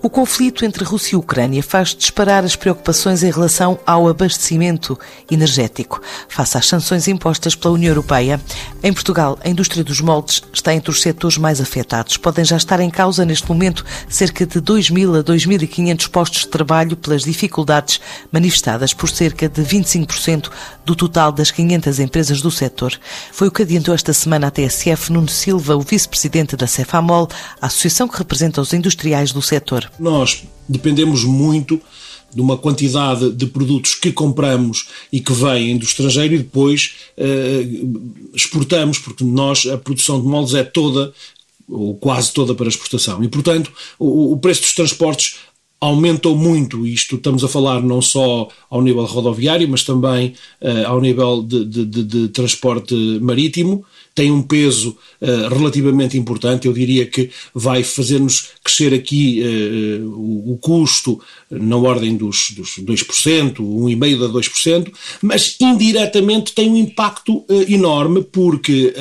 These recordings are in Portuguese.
O conflito entre Rússia e Ucrânia faz disparar as preocupações em relação ao abastecimento energético, face às sanções impostas pela União Europeia. Em Portugal, a indústria dos moldes está entre os setores mais afetados. Podem já estar em causa, neste momento, cerca de 2.000 a 2.500 postos de trabalho pelas dificuldades manifestadas por cerca de 25% do total das 500 empresas do setor. Foi o que adiantou esta semana a TSF Nuno Silva, o vice-presidente da Cefamol, a associação que representa os industriais do setor. Nós dependemos muito de uma quantidade de produtos que compramos e que vêm do estrangeiro e depois eh, exportamos, porque nós, a produção de moldes é toda, ou quase toda para exportação. E, portanto, o, o preço dos transportes aumentou muito. Isto estamos a falar não só ao nível rodoviário, mas também uh, ao nível de, de, de, de, transporte marítimo. Tem um peso uh, relativamente importante. Eu diria que vai fazer-nos crescer aqui uh, o, o, custo na ordem dos, dos 2%, 1,5% a 2%, mas indiretamente tem um impacto enorme porque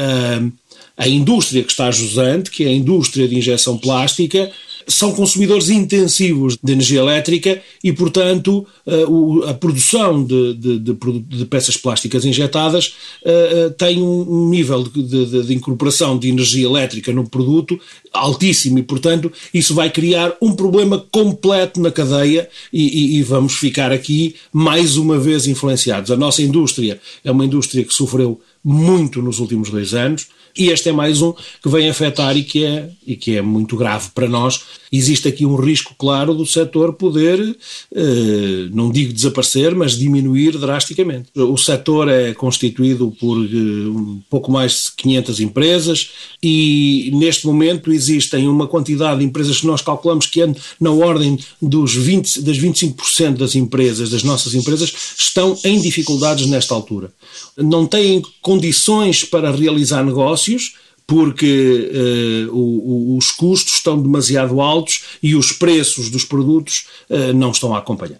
a indústria que está jusante, que é a indústria de injeção plástica, são consumidores intensivos de energia elétrica e, portanto, eh, a produção de, de, de, de peças plásticas injetadas eh, eh, tem um nível de, incorporação de energia elétrica no produto altíssimo e, portanto, isso vai criar um problema completo na cadeia e, e, e vamos ficar aqui mais uma vez influenciados. A nossa indústria é uma indústria que sofreu muito nos últimos dois anos e este é mais um que vem afetar e que é, e que é muito grave para nós. Existe aqui um risco claro do setor poder, eh, não digo desaparecer, mas diminuir drasticamente. O setor é constituído por eh, um pouco mais de 500 empresas e neste momento existem uma quantidade de empresas que nós calculamos que é na ordem dos 20, das 25% das empresas, das nossas empresas, estão em dificuldades nesta altura. Não têm condições para realizar negócios negócios, porque uh, o, os custos estão demasiado altos e os preços dos produtos uh, não estão a acompanhar.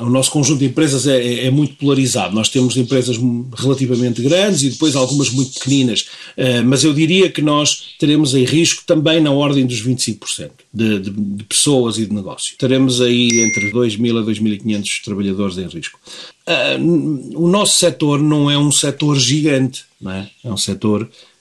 O nosso conjunto de empresas é, é, é, muito polarizado. Nós temos empresas relativamente grandes e depois algumas muito pequeninas, uh, mas eu diria que nós teremos em risco também na ordem dos 25% de, de, de pessoas e de negócio. Teremos aí entre 2.000 a 2.500 trabalhadores em risco. o nosso setor não é um setor gigante, é? é um setor eh,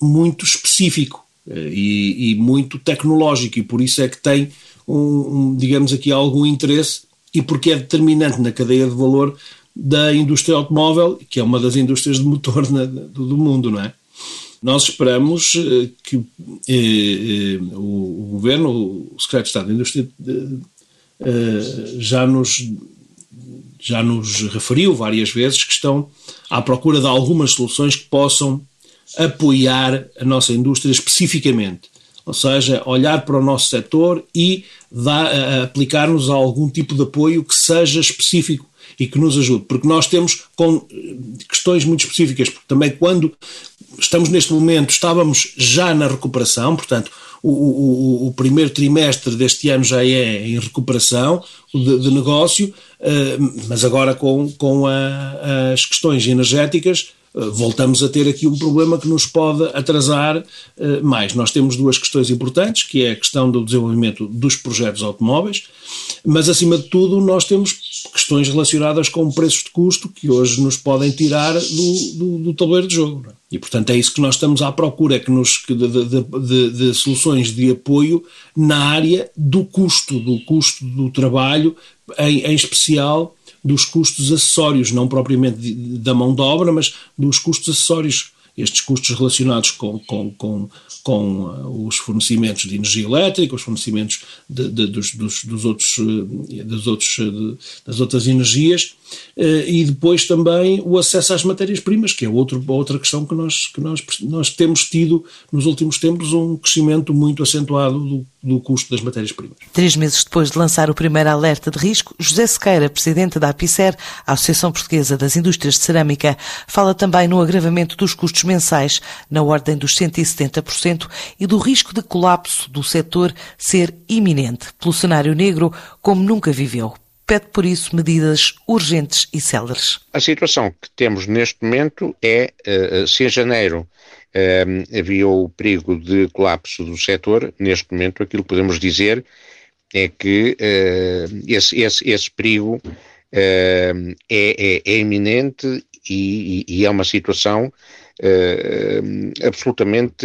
muito específico eh, e, e, muito tecnológico, e por isso é que tem, um, um, digamos aqui, algum interesse e porque é determinante na cadeia de valor da indústria automóvel, que é uma das indústrias de motor na, do, do, mundo, não é? Nós esperamos eh, que eh, o, o, governo, o secretário de Estado da Indústria, eh, já nos já nos referiu várias vezes que estão à procura de algumas soluções que possam apoiar a nossa indústria especificamente. Ou seja, olhar para o nosso setor e aplicar-nos a algum tipo de apoio que seja específico e que nos ajude, porque nós temos com questões muito específicas, porque também quando estamos neste momento, estávamos já na recuperação, portanto, o, o, o primeiro trimestre deste ano já é em recuperação de, de negócio, mas agora com, com a, as questões energéticas eh, voltamos a ter aqui um problema que nos pode atrasar eh, mais. Nós temos duas questões importantes, que é a questão do desenvolvimento dos projetos automóveis, mas acima de tudo nós temos questões relacionadas com preços de custo que hoje nos podem tirar do, do, do tabuleiro de jogo. É? E portanto é isso que nós estamos à procura, que nos, de, de, de, de soluções de apoio na área do custo, do custo do trabalho, em, em especial dos custos acessórios, não propriamente da mão de obra, mas dos custos acessórios, estes custos relacionados com, com, com, com uh, os fornecimentos de energia elétrica, os fornecimentos de, de, dos, dos, dos, outros, uh, dos outros, uh, das outras energias, eh, e depois também o acesso às matérias-primas, que é outro, outra questão que nós, que nós, nós temos tido nos últimos tempos um crescimento muito acentuado do, do custo das matérias-primas. Três meses depois de lançar o primeiro alerta de risco, José Sequeira, presidente da APICER, a Associação Portuguesa das Indústrias de Cerâmica, fala também no agravamento dos custos mensais, na ordem dos 170%, e do risco de colapso do setor ser iminente, pelo cenário negro como nunca viveu pede por isso medidas urgentes e céleres. A situação que temos neste momento é, eh, se em janeiro eh, havia o perigo de colapso do setor, neste momento aquilo que podemos dizer é que eh, esse, esse, esse perigo é, é, é, iminente e, e, é uma situação absolutamente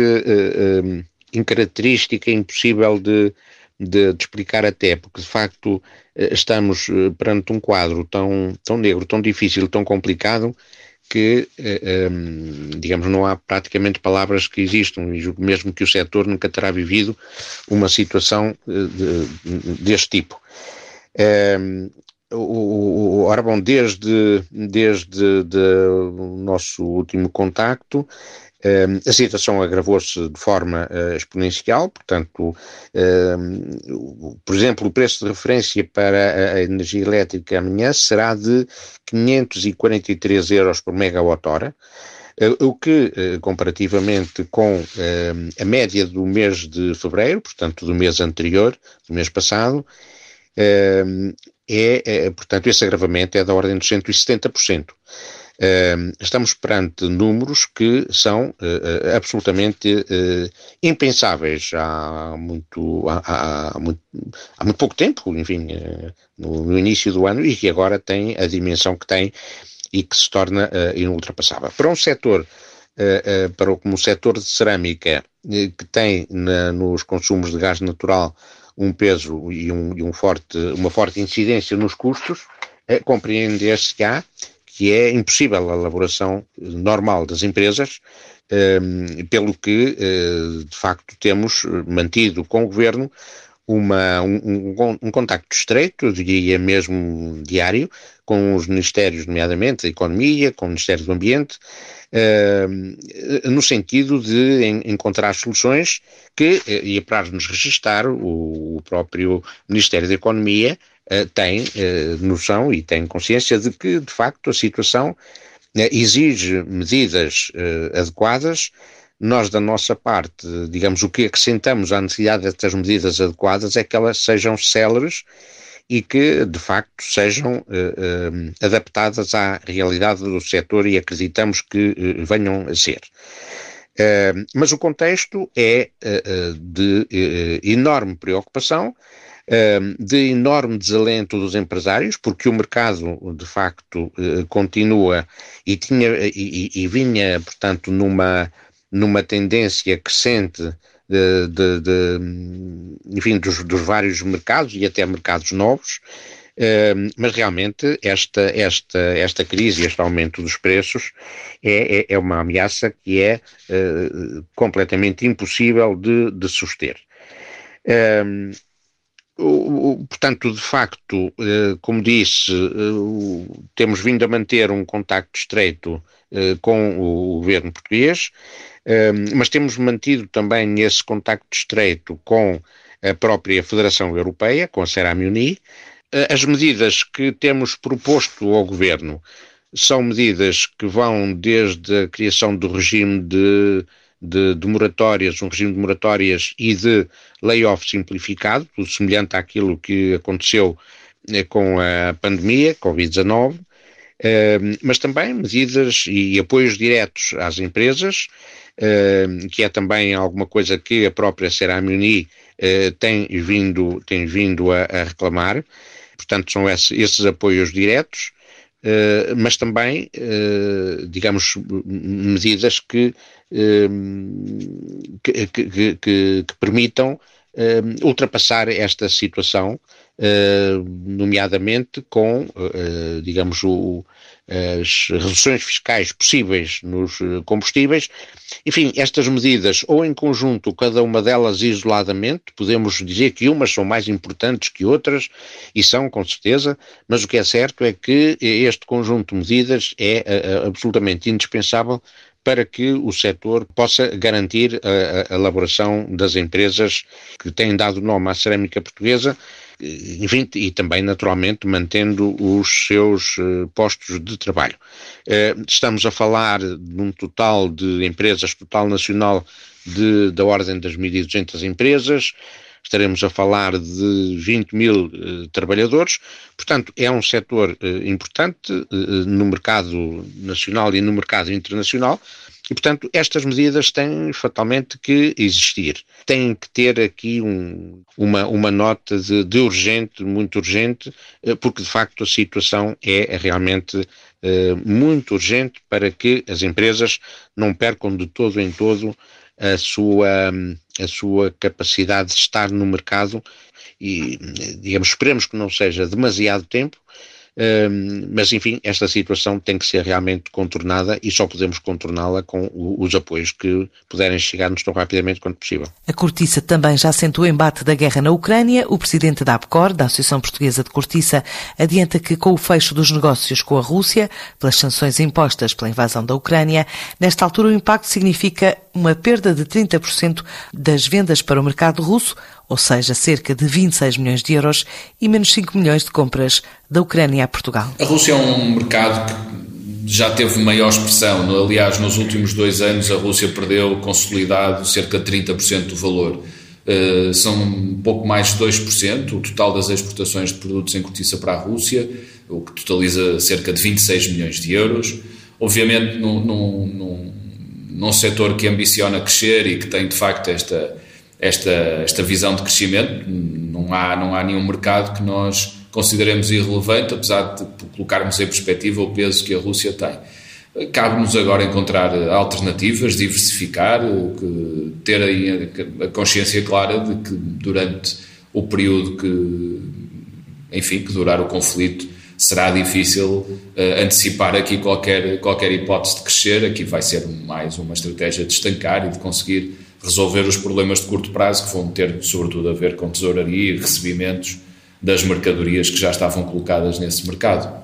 incaracterística, impossível de, de, de, explicar até, porque de facto eh, estamos eh, perante um quadro tão, tão negro, tão difícil, tão complicado, que, eh, digamos, não há praticamente palavras que existam, e julgo mesmo que o setor nunca terá vivido uma situação de, deste tipo. O, ora bom, desde, desde de, o nosso último contacto, a situação agravou-se de forma uh, exponencial, portanto, uh, por exemplo, o preço de referência para a energia elétrica amanhã será de 543 euros por megawatt-hora, uh, o que, comparativamente com a média do mês de fevereiro, portanto, do mês anterior, do mês passado, é, é, portanto, esse agravamento é da ordem dos 170%. Uh, estamos perante números que são uh, absolutamente uh, impensáveis há muito, há, há, muito, há muito pouco tempo, enfim, no, no, início do ano, e que agora tem a dimensão que tem e que se torna inultrapassável. Para um setor, para como o setor de cerâmica, que tem na, nos consumos de gás natural um peso e, um, e um forte, uma forte incidência nos custos, compreender-se-á que é impossível a elaboração normal das empresas, ehm, pelo que, eh, de facto, temos mantido com o Governo uma, um, um, contacto estreito, eu diria mesmo diário, com os ministérios, nomeadamente da Economia, com o Ministério do Ambiente, ehm, no sentido de encontrar soluções que, eh, e para nos registar, o, o próprio Ministério da Economia tem eh, noção e tem consciência de que, de facto, a situação eh, exige medidas adequadas. Nós, da nossa parte, digamos, o que acrescentamos à necessidade destas medidas adequadas é que elas sejam céleres e que, de facto, sejam adaptadas à realidade do setor e acreditamos que venham a ser. mas o contexto é de enorme preocupação de enorme desalento dos empresários, porque o mercado, de facto, eh, continua e, tinha, e, e vinha, portanto, numa, numa tendência crescente de, de, de enfim, dos, dos, vários mercados e até mercados novos, mas realmente esta, esta, esta crise, este aumento dos preços é, é, é uma ameaça que é uh, completamente impossível de, de suster portanto, de facto, eh, como disse, eh, temos vindo a manter um contacto estreito eh, com o governo português, mas temos mantido também esse contacto estreito com a própria Federação Europeia, com a Ceramuni. As medidas que temos proposto ao governo são medidas que vão desde a criação do regime de de, de, moratórias, um regime de moratórias e de layoff simplificado, tudo semelhante àquilo que aconteceu eh, com a pandemia, Covid-19, eh, mas também medidas e apoios diretos às empresas, eh, que é também alguma coisa que a própria Ceramuni tem vindo, tem vindo a, reclamar. Portanto, são esses apoios diretos. Uh, mas também, uh, digamos, medidas que, uh, que, que, que, que, permitam ultrapassar esta situação, nomeadamente com, digamos, o, as reduções fiscais possíveis nos eh, combustíveis. Enfim, estas medidas, ou em conjunto, cada uma delas isoladamente, podemos dizer que umas são mais importantes que outras, e são, com certeza, mas o que é certo é que este conjunto de medidas é uh, absolutamente indispensável para que o setor possa garantir a, a, elaboração das empresas que têm dado nome à cerâmica portuguesa enfim, e também, naturalmente, mantendo os seus uh, postos de trabalho. Uh, estamos a falar de um total de empresas, total nacional, de, da ordem das 1.200 empresas, estaremos a falar de 20 mil uh, trabalhadores, portanto, é um setor importante no mercado nacional e no mercado internacional, e, portanto, estas medidas têm fatalmente que existir. Têm que ter aqui um, uma, uma nota de, de, urgente, muito urgente, eh, porque de facto a situação é realmente eh, muito urgente para que as empresas não percam de todo em todo a sua, a sua capacidade de estar no mercado e, digamos, esperemos que não seja demasiado tempo, mas, enfim, esta situação tem que ser realmente contornada e só podemos contorná-la com os apoios que puderem chegar-nos tão rapidamente quanto possível. A cortiça também já sentou o embate da guerra na Ucrânia. O presidente da APCOR, da Associação Portuguesa de Cortiça, adianta que com o fecho dos negócios com a Rússia, pelas sanções impostas pela invasão da Ucrânia, nesta altura o impacto significa uma perda de 30% das vendas para o mercado russo, ou seja, cerca de 26 milhões de euros e menos 5 milhões de compras da Ucrânia a Portugal. A Rússia é um mercado que já teve maior expressão. Aliás, nos últimos dois anos a Rússia perdeu consolidado cerca de 30% do valor. Uh, são um pouco mais de 2% o total das exportações de produtos em cortiça para a Rússia, o que totaliza cerca de 26 milhões de euros. Obviamente, num, num, num, num setor que ambiciona crescer e que tem de facto esta esta, esta visão de crescimento. Não há, não há nenhum mercado que nós consideremos irrelevante, apesar de colocarmos em perspectiva o peso que a Rússia tem. Cabe-nos agora encontrar alternativas, diversificar, ter a consciência clara de que durante o período que, enfim, que durar o conflito, será difícil uh, antecipar aqui qualquer, qualquer hipótese de crescer. Aqui vai ser mais uma estratégia de estancar e de conseguir resolver os problemas de curto prazo que vão ter, sobretudo, a ver com tesouraria e recebimentos das mercadorias que já estavam colocadas nesse mercado.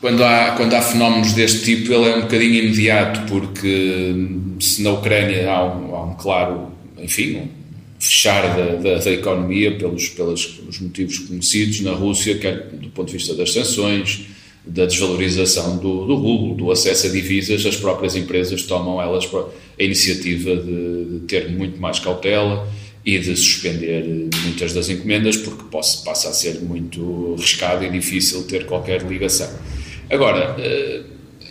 Quando há, quando há fenómenos deste tipo, ele é um bocadinho imediato, porque se na Ucrânia há um, há um claro, enfim, um fechar da, da, da, economia pelos, pelos, pelos motivos conhecidos, na Rússia, quer do ponto de vista das sanções, da desvalorização do, do rublo, do acesso a divisas, as próprias empresas tomam elas a iniciativa de, de, ter muito mais cautela e de suspender muitas das encomendas, porque possa, passa a ser muito arriscado e difícil ter qualquer ligação. Agora, eh,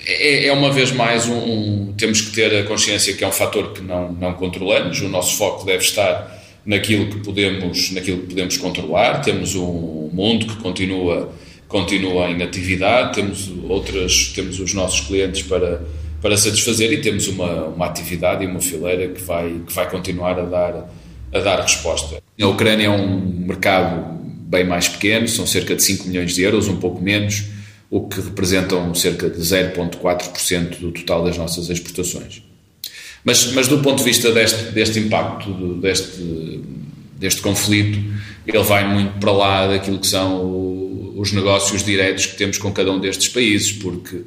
é, é uma vez mais um, um, temos que ter a consciência que é um fator que não, não controlamos, o nosso foco deve estar naquilo que podemos, naquilo que podemos controlar, temos um mundo que continua continua em atividade, temos outras, temos os nossos clientes para, para satisfazer e temos uma, uma atividade e uma fileira que vai, que vai continuar a dar, a dar resposta. A Ucrânia é um mercado bem mais pequeno, são cerca de 5 milhões de euros, um pouco menos, o que representam cerca de 0,4% do total das nossas exportações. Mas, mas do ponto de vista deste, deste impacto, deste, deste conflito, ele vai muito para lá daquilo que são os negócios diretos que temos com cada um destes países, porque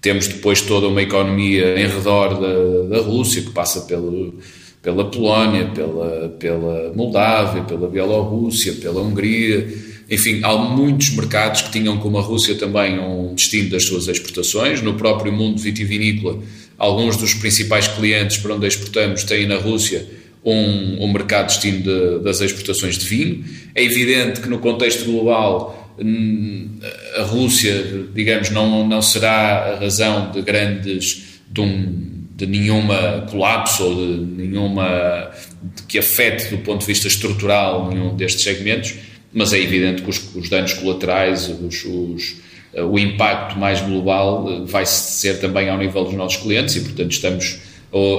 temos depois toda uma economia em redor da, da Rússia, que passa pelo, pela Polónia, pela, pela Moldávia, pela Bielorrússia, pela Hungria. Enfim, há muitos mercados que tinham como a Rússia também um destino das suas exportações. No próprio mundo vitivinícola, alguns dos principais clientes para onde exportamos têm na Rússia um, um mercado destino de, das exportações de vinho. É evidente que no contexto global a Rússia, digamos, não, não será a razão de grandes, de, um, de nenhuma colapso ou de nenhuma de que afete do ponto de vista estrutural nenhum destes segmentos, mas é evidente que os, os danos colaterais, os, os, o impacto mais global vai ser também ao nível dos nossos clientes e, portanto, estamos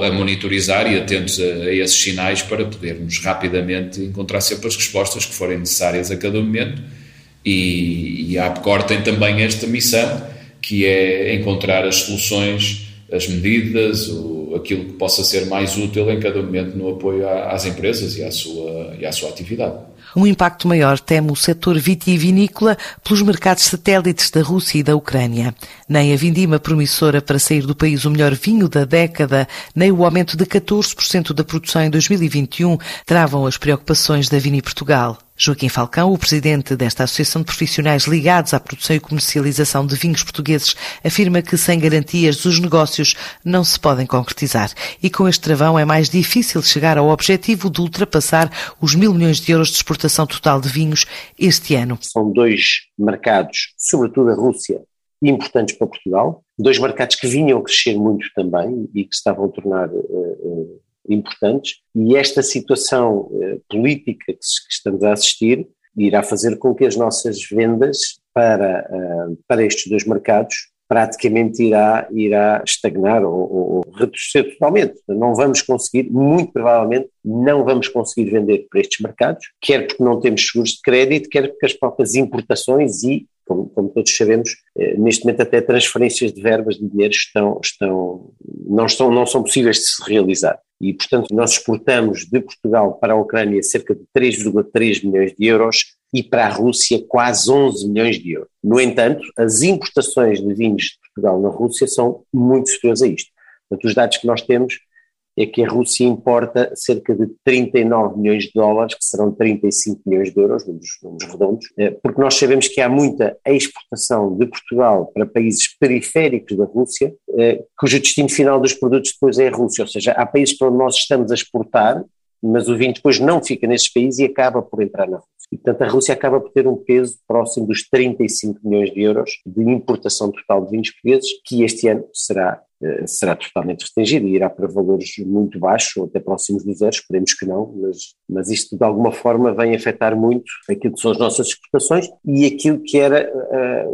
a monitorizar e atentos a, a, esses sinais para podermos rapidamente encontrar sempre as respostas que forem necessárias a cada momento. E, e a APCOR tem também esta missão, que é encontrar as soluções, as medidas, o, aquilo que possa ser mais útil em cada momento no apoio às empresas e à sua, e à sua atividade. Um impacto maior teme o setor vitivinícola pelos mercados satélites da Rússia e da Ucrânia. Nem a vindima promissora para sair do país o melhor vinho da década, nem o aumento de 14% da produção em 2021 travam as preocupações da Vini Portugal. Joaquim Falcão, o presidente desta Associação de Profissionais ligados à produção e comercialização de vinhos portugueses, afirma que sem garantias os negócios não se podem concretizar e com este travão é mais difícil chegar ao objetivo de ultrapassar os mil milhões de euros de exportação total de vinhos este ano. São dois mercados, sobretudo a Rússia, importantes para Portugal, dois mercados que vinham crescer muito também e que estavam a tornar uh, uh, importantes, e esta situação eh, política que, estamos a assistir irá fazer com que as nossas vendas para, uh, para estes dois mercados praticamente irá, irá estagnar ou, ou, retroceder totalmente. Não vamos conseguir, muito provavelmente, não vamos conseguir vender para estes mercados, quer porque não temos seguros de crédito, quer porque as próprias importações e como, como, todos sabemos, eh, neste momento até transferências de verbas de dinheiro estão, estão, não, estão, não são possíveis de se realizar e, portanto, nós exportamos de Portugal para a Ucrânia cerca de 3,3 milhões de euros e para a Rússia quase 11 milhões de euros. No entanto, as importações de vinhos de Portugal na Rússia são muito superiores a isto. Portanto, os dados que nós temos é que a Rússia importa cerca de 39 milhões de dólares, que serão 35 milhões de euros, números, números redondos, eh, porque nós sabemos que há muita exportação de Portugal para países periféricos da Rússia, eh, cujo destino final dos produtos depois é a Rússia, ou seja, há países para onde nós estamos a exportar, mas o vinho depois não fica nesses países e acaba por entrar na Rússia. E, portanto, a Rússia acaba por ter um peso próximo dos 35 milhões de euros de importação total de vinhos portugueses, que este ano será será totalmente restringido e irá para valores muito baixos, ou até próximos do zero, esperemos que não, mas, mas isto de alguma forma vem afetar muito aquilo que são as nossas exportações e aquilo que era a, eh,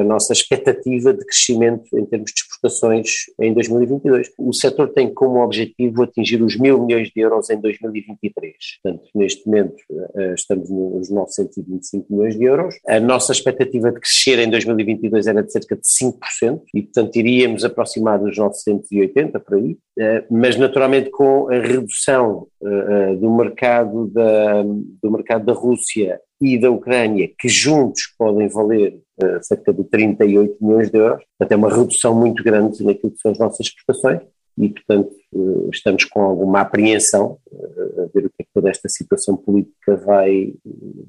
a nossa expectativa de crescimento em termos de exportações em 2022. O setor tem como objetivo atingir os mil milhões de euros em 2023. Portanto, neste momento eh, estamos nos 925 milhões de euros. A nossa expectativa de crescer em 2022 era de cerca de 5% e, portanto, iríamos aproximar dos 980 por aí, eh, mas naturalmente com a redução eh, eh, do mercado da, do mercado da Rússia e da Ucrânia, que juntos podem valer cerca de 38 milhões de euros, portanto é uma redução muito grande naquilo que são as nossas exportações e, portanto, estamos com alguma apreensão a ver o que é que toda esta situação política vai,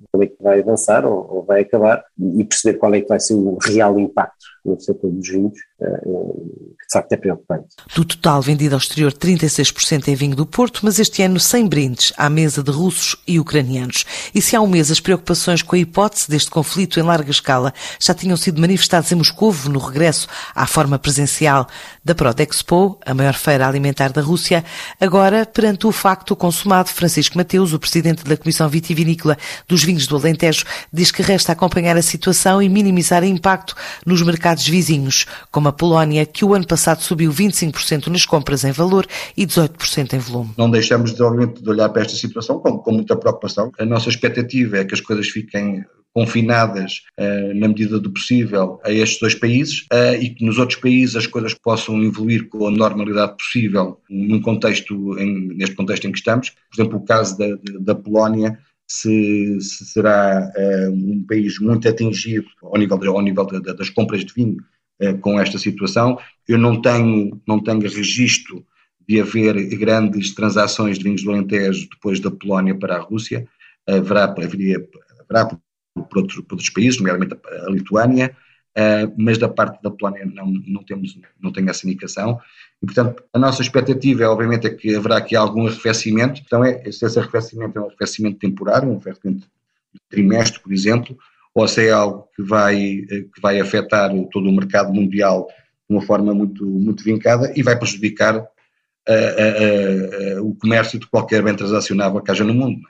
como é que vai avançar ou, ou vai acabar e perceber qual é que vai ser o real impacto no setor dos vinhos, que de facto é preocupante. Do total vendido ao exterior, 36% é vinho do Porto, mas este ano sem brindes à mesa de russos e ucranianos. E se há um mês as preocupações com a hipótese deste conflito em larga escala já tinham sido manifestadas em Moscou no regresso à forma presencial da Prodexpo, a maior feira alimentar da Rússia, agora, perante o facto consumado, Francisco Mateus, o presidente da Comissão Vitivinícola dos Vinhos do Alentejo, diz que resta acompanhar a situação e minimizar o impacto nos mercados mercados vizinhos, como a Polónia, que o ano passado subiu 25% nas compras em valor e 18% em volume. Não deixamos, de, obviamente, de olhar para esta situação com, com muita preocupação. A nossa expectativa é que as coisas fiquem confinadas uh, na medida do possível a estes dois países uh, e que nos outros países as coisas possam evoluir com a normalidade possível num contexto, em, neste contexto em que estamos. Por exemplo, o caso da, da Polónia se, se será uh, um país muito atingido ao nível, de, ao nível de, de, das compras de vinho uh, com esta situação. Eu não tenho, não tenho registro de haver grandes transações de vinhos do Alentejo depois da Polónia para a Rússia. Haverá, haveria, haverá por, por, outros, por outros países, nomeadamente a Lituânia, uh, mas da parte da Polónia não, não, temos, não tenho essa indicação. E, portanto, a nossa expectativa, é, obviamente, é que haverá aqui algum arrefecimento. Então, é, se esse arrefecimento é um arrefecimento temporário, um arrefecimento de trimestre, por exemplo, ou se é algo que vai, eh, que vai afetar todo o mercado mundial de uma forma muito, muito vincada e vai prejudicar uh, uh, o comércio de qualquer bem transacionável que haja no mundo.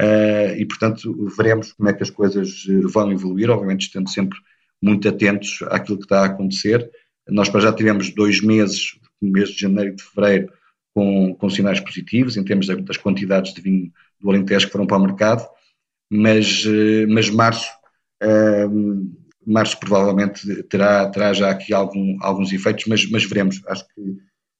É? e, portanto, veremos como é que as coisas vão evoluir, obviamente estando sempre muito atentos àquilo que está a acontecer. Nós já tivemos dois meses mês de janeiro e de fevereiro com, com sinais positivos em termos das quantidades de vinho do Alentejo que foram para o mercado, mas, eh, mas março, uh, março provavelmente terá, terá já aqui algum, alguns efeitos, mas, mas veremos. Acho que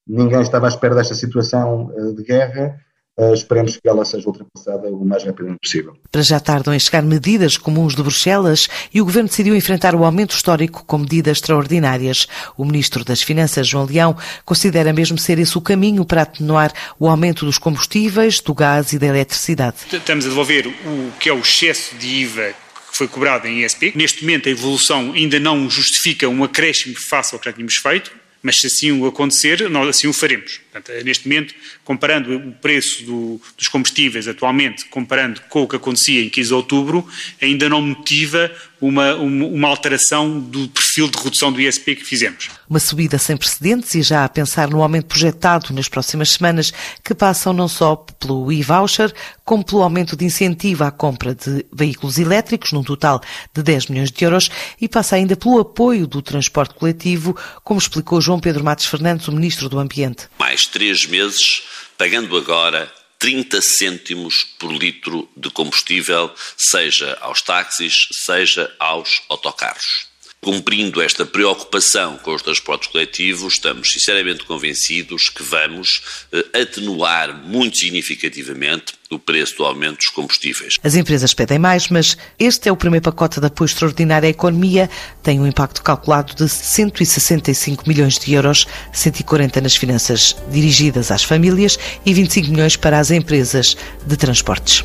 ninguém estava à espera desta situação uh, de guerra Uh, esperemos que ela seja ultrapassada o mais rapidamente possível. Para já tardam em chegar medidas comuns de Bruxelas e o Governo decidiu enfrentar o aumento histórico com medidas extraordinárias. O Ministro das Finanças, João Leão, considera mesmo ser esse o caminho para atenuar o aumento dos combustíveis, do gás e da eletricidade. Estamos a devolver o que é o excesso de IVA que foi cobrado em ESP. Neste momento a evolução ainda não justifica um acréscimo face ao que já tínhamos feito, mas se assim o acontecer, nós assim o faremos. Portanto, neste momento, comparando o preço do, dos combustíveis atualmente, comparando com o que acontecia em 15 de outubro, ainda não motiva uma, uma, alteração do perfil de redução do ISP que fizemos. Uma subida sem precedentes e já a pensar no aumento projetado nas próximas semanas, que passam não só pelo e-voucher, como pelo aumento de incentivo à compra de veículos elétricos, num total de 10 milhões de euros, e passa ainda pelo apoio do transporte coletivo, como explicou João Pedro Matos Fernandes, o Ministro do Ambiente. Mais três meses, pagando agora 30 cêntimos por litro de combustível, seja aos táxis, seja aos autocarros. Cumprindo esta preocupação com os transportes coletivos, estamos sinceramente convencidos que vamos eh, atenuar muito significativamente o preço do aumento dos combustíveis. As empresas pedem mais, mas este é o primeiro pacote de apoio extraordinário à economia. Tem um impacto calculado de 165 milhões de euros, 140 nas finanças dirigidas às famílias e 25 milhões para as empresas de transportes.